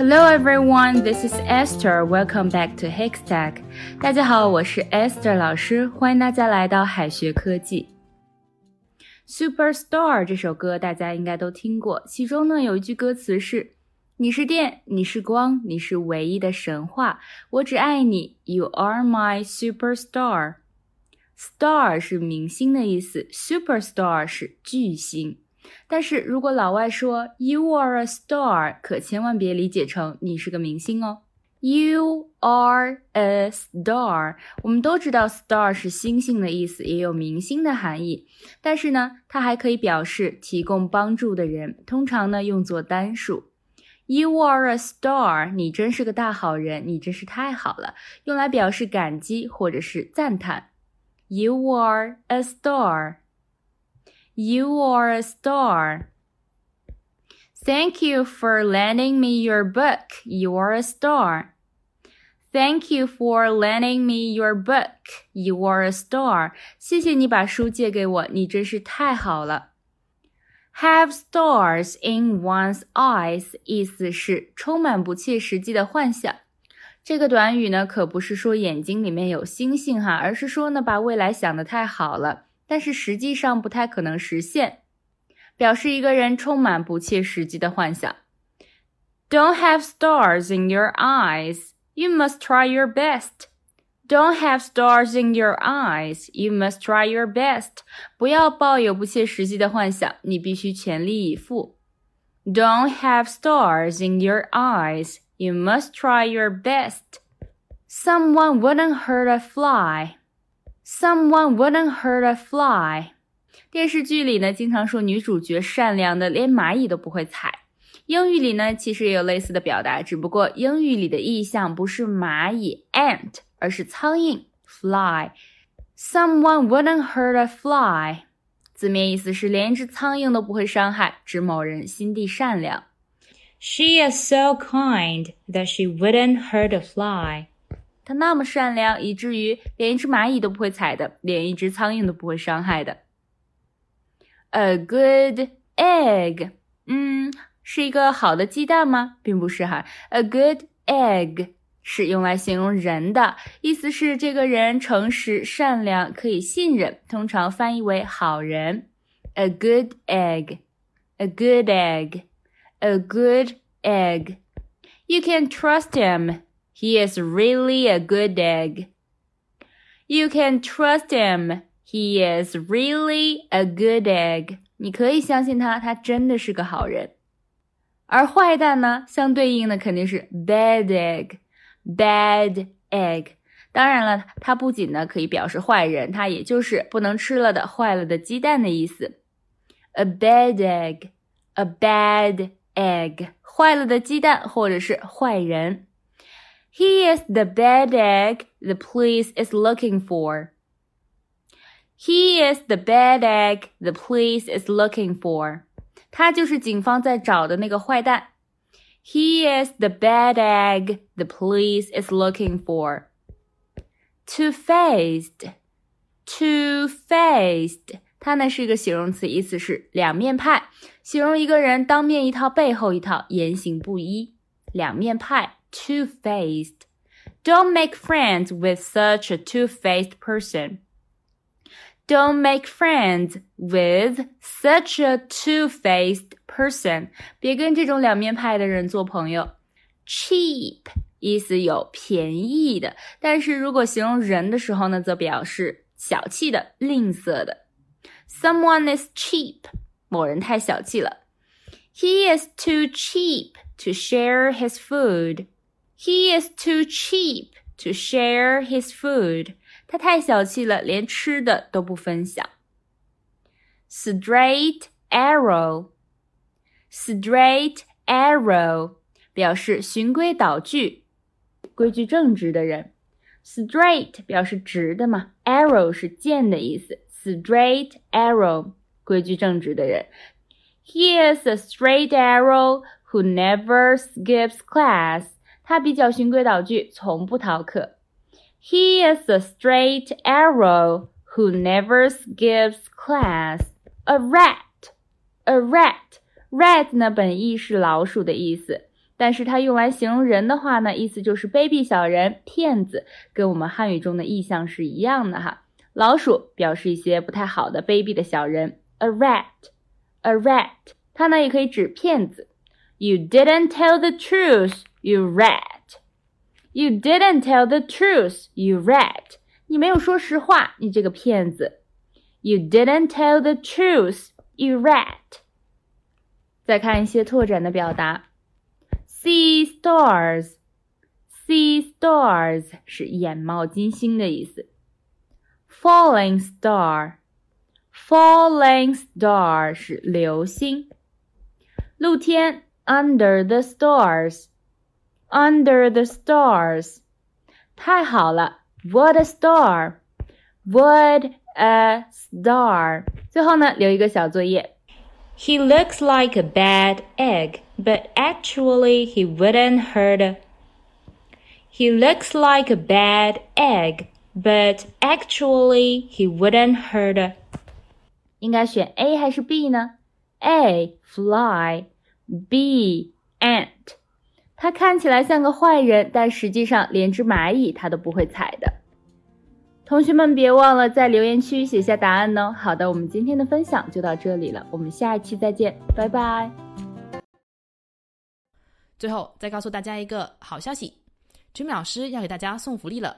Hello everyone, this is Esther. Welcome back to Hextech. 大家好，我是 Esther 老师，欢迎大家来到海学科技。Superstar 这首歌大家应该都听过，其中呢有一句歌词是：“你是电，你是光，你是唯一的神话，我只爱你，You are my superstar。” Star 是明星的意思，Superstar 是巨星。 但是如果老外说 "You are a star"，可千万别理解成你是个明星哦。You are a star，我们都知道 star 是星星的意思，也有明星的含义。但是呢，它还可以表示提供帮助的人，通常呢用作单数。You are a star，你真是个大好人，你真是太好了，用来表示感激或者是赞叹。You are a star。You are a star. Thank you for lending me your book. You are a star. Thank you for lending me your book. You are a star. 谢谢你把书借给我，你真是太好了。Have stars in one's eyes 意思是充满不切实际的幻想。这个短语呢，可不是说眼睛里面有星星哈，而是说呢，把未来想得太好了。 但是实际上不太可能实现，表示一个人充满不切实际的幻想。Don't have stars in your eyes. You must try your best. Don't have stars in your eyes. You must try your best. 不要抱有不切实际的幻想，你必须全力以赴。Don't have stars in your eyes. You must try your best. Someone wouldn't hurt a fly. Someone wouldn't hurt a fly。电视剧里呢，经常说女主角善良的连蚂蚁都不会踩。英语里呢，其实也有类似的表达，只不过英语里的意象不是蚂蚁 ant，而是苍蝇 fly。Someone wouldn't hurt a fly，字面意思是连一只苍蝇都不会伤害，指某人心地善良。She is so kind that she wouldn't hurt a fly。 他那么善良，以至于连一只蚂蚁都不会踩的，连一只苍蝇都不会伤害的。A good egg，嗯，是一个好的鸡蛋吗？并不是哈。A good egg 是用来形容人的，意思是这个人诚实、善良，可以信任，通常翻译为好人。A good egg，a good egg，a good egg。You can trust him. He is really a good egg. You can trust him. He is really a good egg. 你可以相信他，他真的是个好人。而坏蛋呢，相对应的肯定是 bad egg。bad egg。当然了，它不仅呢可以表示坏人，它也就是不能吃了的、坏了的鸡蛋的意思。A bad egg. A bad egg. 坏了的鸡蛋，或者是坏人。he is the bad egg the police is looking for. He is the bad egg the police is looking for. 他就是警方在找的那个坏蛋。He is the bad egg the police is looking for. Two-faced, two-faced，它呢是一个形容词，意思是两面派，形容一个人当面一套，背后一套，言行不一。两面派。 two faced. Don't make friends with such a two faced person. Don't make friends with such a two faced person. 别跟这种两面派的人做朋友。Cheap 意思有便宜的，但是如果形容人的时候呢，则表示小气的、吝啬的。Someone is cheap，某人太小气了。He is too cheap to share his food. He is too cheap to share his food. 他太小气了，连吃的都不分享。Straight arrow, straight arrow 表示循规蹈矩、规矩正直的人。Straight 表示直的嘛，arrow 是箭的意思。Straight arrow 规矩正直的人。He is a straight arrow who never skips class. 他比较循规蹈矩，从不逃课。He is a straight arrow who never skips class. A rat, a rat, rat 呢本意是老鼠的意思， 但是它用来形容人的话呢，意思就是卑鄙小人、骗子，跟我们汉语中的意象是一样的哈。老鼠表示一些不太好的、卑鄙的小人，a rat，a rat，它呢也可以指骗子。You didn't tell the truth, you rat. You didn't tell the truth, you rat. 你没有说实话，你这个骗子。You didn't tell the truth, you rat. 再看一些拓展的表达。See stars, see stars 是眼冒金星的意思。Falling star, falling star 是流星。露天 under the stars, under the stars 太好了，What a star, what a star。最后呢，留一个小作业。He looks like a bad egg, but actually he wouldn't hurt. He looks like a bad egg, but actually he wouldn't hurt. 应该选 A 还是 B 呢？A fly, B ant。 他看起来像个坏人，但实际上连只蚂蚁他都不会踩的。同学们别忘了在留言区写下答案哦。好的，我们今天的分享就到这里了，我们下一期再见，拜拜。最后再告诉大家一个好消息菊美老师要给大家送福利了，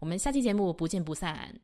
我们下期节目不见不散。